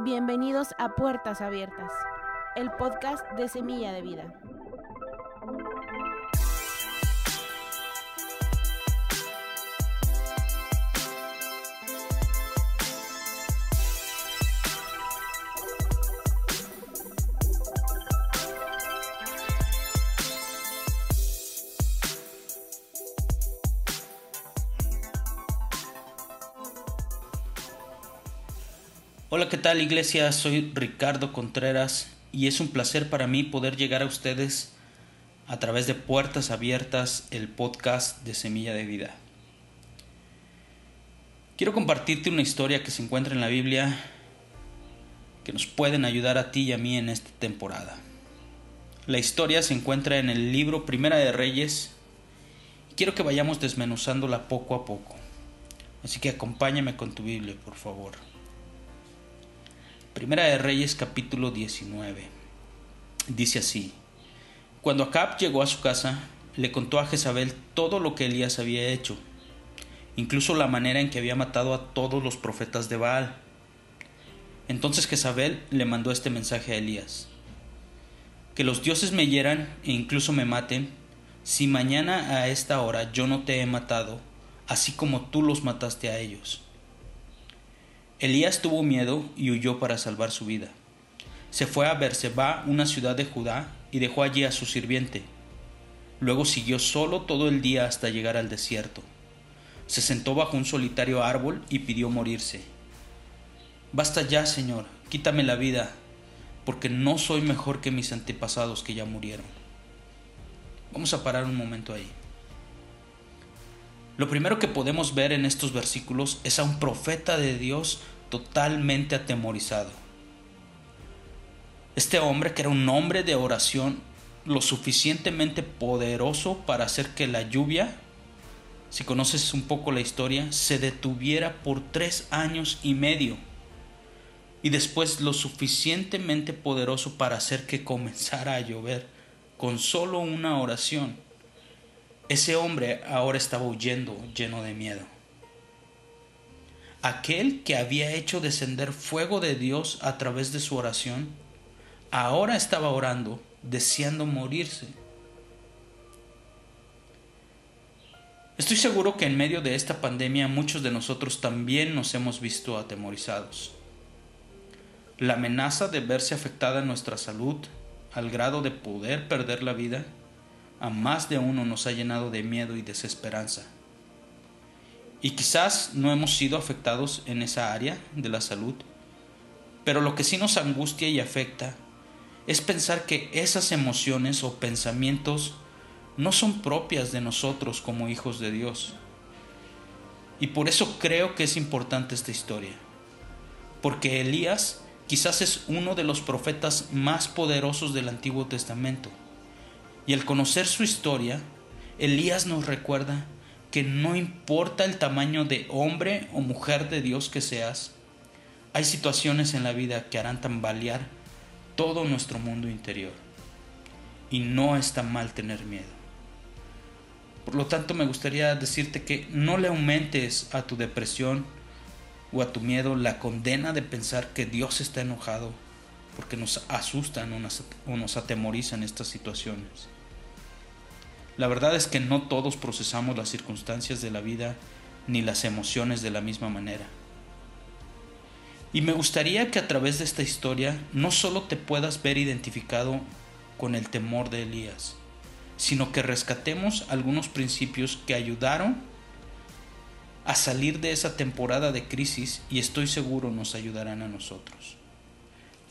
Bienvenidos a Puertas Abiertas, el podcast de Semilla de Vida. Hola, ¿qué tal iglesia? Soy Ricardo Contreras y es un placer para mí poder llegar a ustedes a través de Puertas Abiertas, el podcast de Semilla de Vida. Quiero compartirte una historia que se encuentra en la Biblia que nos pueden ayudar a ti y a mí en esta temporada. La historia se encuentra en el libro Primera de Reyes y quiero que vayamos desmenuzándola poco a poco. Así que acompáñame con tu Biblia, por favor. Primera de Reyes capítulo 19. Dice así. Cuando Acab llegó a su casa, le contó a Jezabel todo lo que Elías había hecho, incluso la manera en que había matado a todos los profetas de Baal. Entonces Jezabel le mandó este mensaje a Elías. Que los dioses me hieran e incluso me maten, si mañana a esta hora yo no te he matado, así como tú los mataste a ellos. Elías tuvo miedo y huyó para salvar su vida. Se fue a Berseba, una ciudad de Judá, y dejó allí a su sirviente. Luego siguió solo todo el día hasta llegar al desierto. Se sentó bajo un solitario árbol y pidió morirse. Basta ya, Señor, quítame la vida, porque no soy mejor que mis antepasados que ya murieron. Vamos a parar un momento ahí. Lo primero que podemos ver en estos versículos es a un profeta de Dios totalmente atemorizado. Este hombre, que era un hombre de oración, lo suficientemente poderoso para hacer que la lluvia, si conoces un poco la historia, se detuviera por tres años y medio. Y después lo suficientemente poderoso para hacer que comenzara a llover con solo una oración. Ese hombre ahora estaba huyendo lleno de miedo aquel que había hecho descender fuego de Dios a través de su oración, ahora estaba orando, deseando morirse. Estoy seguro que en medio de esta pandemia muchos de nosotros también nos hemos visto atemorizados. La amenaza de verse afectada en nuestra salud al grado de poder perder la vida, a más de uno nos ha llenado de miedo y desesperanza. Y quizás no hemos sido afectados en esa área de la salud, pero lo que sí nos angustia y afecta es pensar que esas emociones o pensamientos no son propias de nosotros como hijos de Dios. Y por eso creo que es importante esta historia, porque Elías quizás es uno de los profetas más poderosos del Antiguo Testamento. Y al conocer su historia, Elías nos recuerda que no importa el tamaño de hombre o mujer de Dios que seas, hay situaciones en la vida que harán tambalear todo nuestro mundo interior. Y no está mal tener miedo. Por lo tanto, me gustaría decirte que no le aumentes a tu depresión o a tu miedo la condena de pensar que Dios está enojado porque nos asustan o nos, atemorizan estas situaciones. La verdad es que no todos procesamos las circunstancias de la vida ni las emociones de la misma manera. Y me gustaría que a través de esta historia no solo te puedas ver identificado con el temor de Elías, sino que rescatemos algunos principios que ayudaron a salir de esa temporada de crisis y estoy seguro nos ayudarán a nosotros.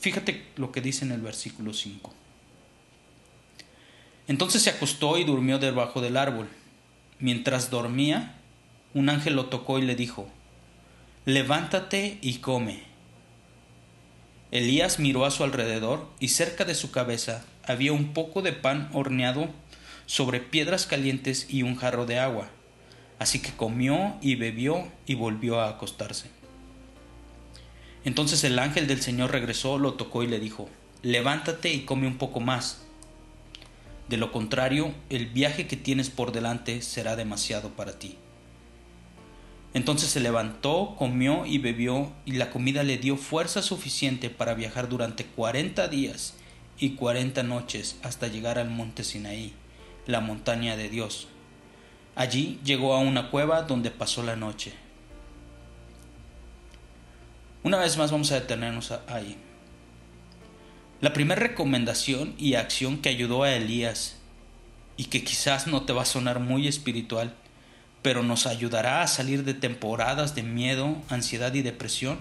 Fíjate lo que dice en el versículo 5. Entonces se acostó y durmió debajo del árbol. Mientras dormía, un ángel lo tocó y le dijo, Levántate y come. Elías miró a su alrededor y cerca de su cabeza había un poco de pan horneado sobre piedras calientes y un jarro de agua. Así que comió y bebió y volvió a acostarse. Entonces el ángel del Señor regresó, lo tocó y le dijo, Levántate y come un poco más de lo contrario, el viaje que tienes por delante será demasiado para ti. Entonces se levantó, comió y bebió, y la comida le dio fuerza suficiente para viajar durante cuarenta días y cuarenta noches hasta llegar al monte Sinaí, la montaña de Dios. Allí llegó a una cueva donde pasó la noche. Una vez más vamos a detenernos ahí. La primera recomendación y acción que ayudó a Elías, y que quizás no te va a sonar muy espiritual, pero nos ayudará a salir de temporadas de miedo, ansiedad y depresión,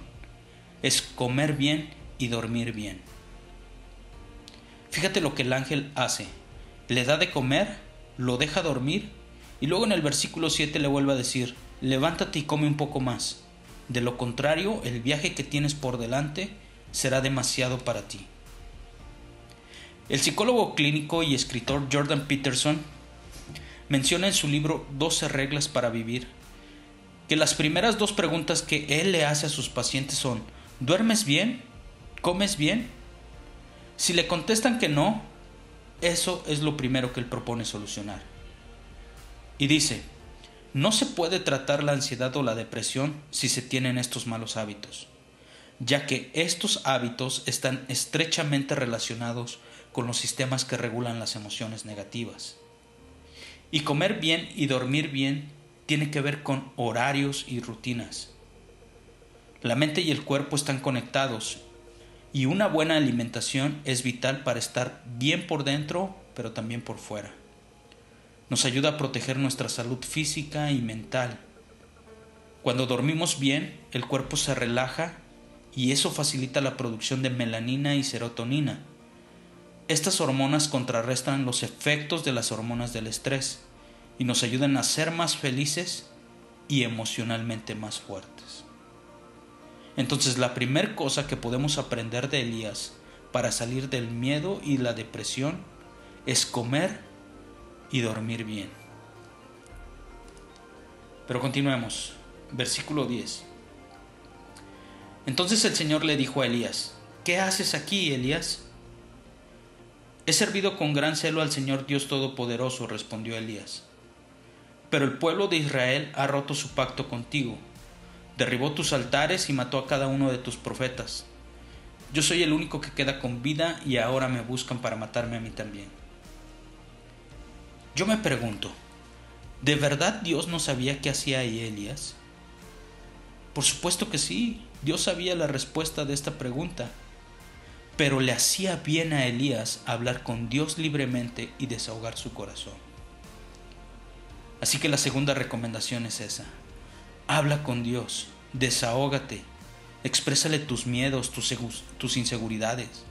es comer bien y dormir bien. Fíjate lo que el ángel hace. Le da de comer, lo deja dormir y luego en el versículo 7 le vuelve a decir, levántate y come un poco más. De lo contrario, el viaje que tienes por delante será demasiado para ti. El psicólogo clínico y escritor Jordan Peterson menciona en su libro 12 reglas para vivir que las primeras dos preguntas que él le hace a sus pacientes son ¿duermes bien? ¿comes bien? Si le contestan que no, eso es lo primero que él propone solucionar. Y dice, no se puede tratar la ansiedad o la depresión si se tienen estos malos hábitos, ya que estos hábitos están estrechamente relacionados con los sistemas que regulan las emociones negativas. Y comer bien y dormir bien tiene que ver con horarios y rutinas. La mente y el cuerpo están conectados y una buena alimentación es vital para estar bien por dentro, pero también por fuera. Nos ayuda a proteger nuestra salud física y mental. Cuando dormimos bien, el cuerpo se relaja y eso facilita la producción de melanina y serotonina, estas hormonas contrarrestan los efectos de las hormonas del estrés y nos ayudan a ser más felices y emocionalmente más fuertes. Entonces la primera cosa que podemos aprender de Elías para salir del miedo y la depresión es comer y dormir bien. Pero continuemos. Versículo 10. Entonces el Señor le dijo a Elías, ¿qué haces aquí, Elías? He servido con gran celo al Señor Dios Todopoderoso, respondió Elías. Pero el pueblo de Israel ha roto su pacto contigo, derribó tus altares y mató a cada uno de tus profetas. Yo soy el único que queda con vida y ahora me buscan para matarme a mí también. Yo me pregunto, ¿de verdad Dios no sabía qué hacía Elías? Por supuesto que sí, Dios sabía la respuesta de esta pregunta pero le hacía bien a Elías hablar con Dios libremente y desahogar su corazón. Así que la segunda recomendación es esa. Habla con Dios, desahógate, exprésale tus miedos, tus, tus inseguridades.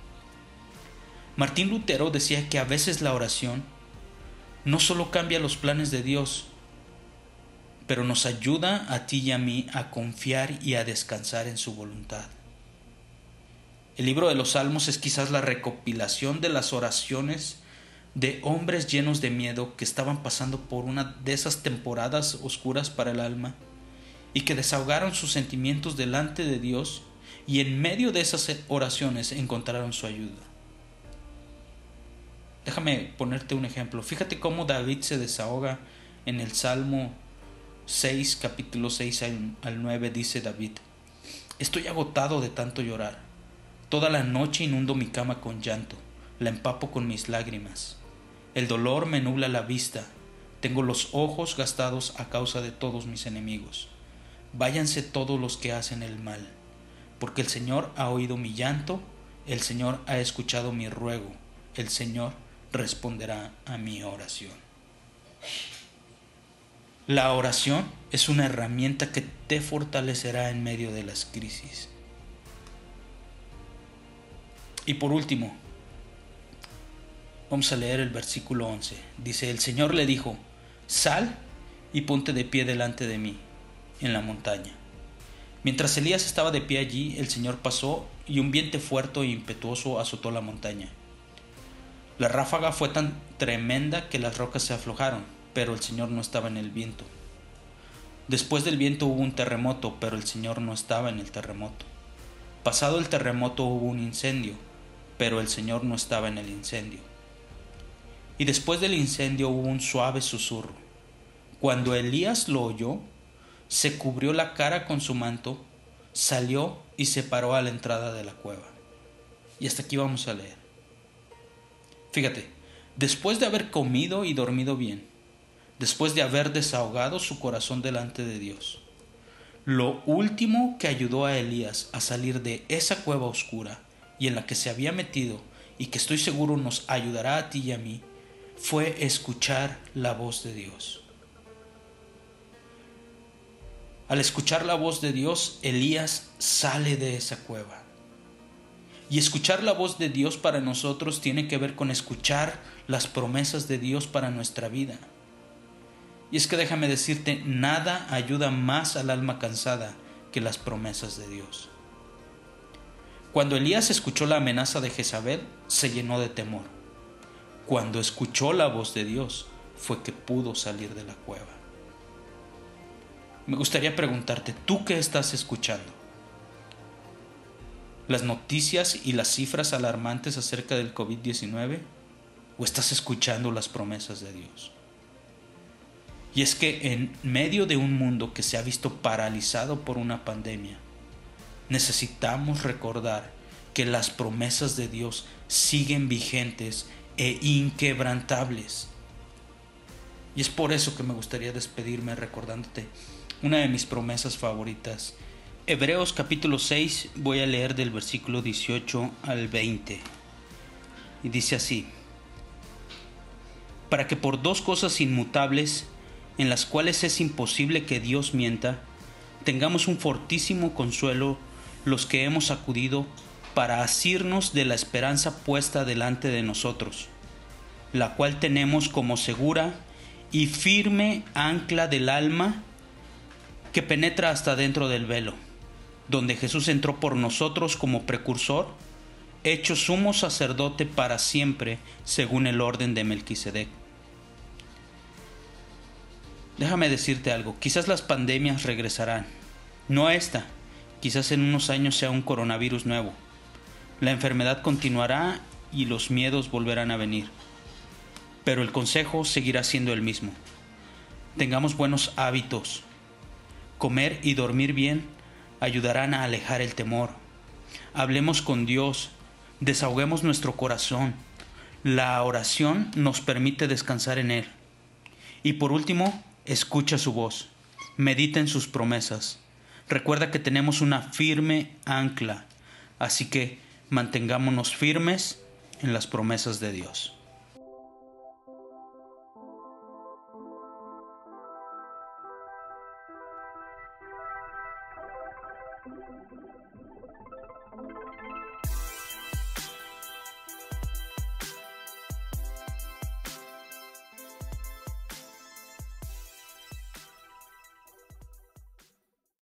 Martín Lutero decía que a veces la oración no solo cambia los planes de Dios, pero nos ayuda a ti y a mí a confiar y a descansar en su voluntad. El libro de los Salmos es quizás la recopilación de las oraciones de hombres llenos de miedo que estaban pasando por una de esas temporadas oscuras para el alma y que desahogaron sus sentimientos delante de Dios y en medio de esas oraciones encontraron su ayuda. Déjame ponerte un ejemplo. Fíjate cómo David se desahoga en el Salmo 6, capítulo 6 al 9, dice David, Estoy agotado de tanto llorar Toda la noche inundo mi cama con llanto, la empapo con mis lágrimas. El dolor me nubla la vista, tengo los ojos gastados a causa de todos mis enemigos. Váyanse todos los que hacen el mal, porque el Señor ha oído mi llanto, el Señor ha escuchado mi ruego, el Señor responderá a mi oración. La oración es una herramienta que te fortalecerá en medio de las crisis. Y por último, vamos a leer el versículo 11. Dice, el Señor le dijo, sal y ponte de pie delante de mí en la montaña. Mientras Elías estaba de pie allí, el Señor pasó y un viento fuerte e impetuoso azotó la montaña. La ráfaga fue tan tremenda que las rocas se aflojaron, pero el Señor no estaba en el viento. Después del viento hubo un terremoto, pero el Señor no estaba en el terremoto. Pasado el terremoto hubo un incendio, pero el Señor no estaba en el incendio. Y después del incendio hubo un suave susurro. Cuando Elías lo oyó, se cubrió la cara con su manto, salió y se paró a la entrada de la cueva. Y hasta aquí vamos a leer. Fíjate, después de haber comido y dormido bien, después de haber desahogado su corazón delante de Dios, lo último que ayudó a Elías a salir de esa cueva oscura y en la que se había metido y que estoy seguro nos ayudará a ti y a mí, fue escuchar la voz de Dios. Al escuchar la voz de Dios, Elías sale de esa cueva. Y escuchar la voz de Dios para nosotros tiene que ver con escuchar las promesas de Dios para nuestra vida. Y es que déjame decirte, nada ayuda más al alma cansada que las promesas de Dios. Cuando Elías escuchó la amenaza de Jezabel, se llenó de temor. Cuando escuchó la voz de Dios, fue que pudo salir de la cueva. Me gustaría preguntarte, ¿tú qué estás escuchando? ¿Las noticias y las cifras alarmantes acerca del COVID-19? ¿O estás escuchando las promesas de Dios? Y es que en medio de un mundo que se ha visto paralizado por una pandemia, necesitamos recordar que las promesas de Dios siguen vigentes e inquebrantables. Y es por eso que me gustaría despedirme recordándote una de mis promesas favoritas. Hebreos capítulo 6 voy a leer del versículo 18 al 20. Y dice así, para que por dos cosas inmutables, en las cuales es imposible que Dios mienta, tengamos un fortísimo consuelo los que hemos acudido para asirnos de la esperanza puesta delante de nosotros, la cual tenemos como segura y firme ancla del alma, que penetra hasta dentro del velo, donde Jesús entró por nosotros como precursor, hecho sumo sacerdote para siempre, según el orden de Melquisedec. Déjame decirte algo, quizás las pandemias regresarán, no esta, quizás en unos años sea un coronavirus nuevo. La enfermedad continuará y los miedos volverán a venir. Pero el consejo seguirá siendo el mismo. Tengamos buenos hábitos, Comer y dormir bien ayudarán a alejar el temor. Hablemos con Dios, desahoguemos nuestro corazón. La oración nos permite descansar en Él. Y por último, escucha su voz, medita en sus promesas. Recuerda que tenemos una firme ancla, así que mantengámonos firmes en las promesas de Dios.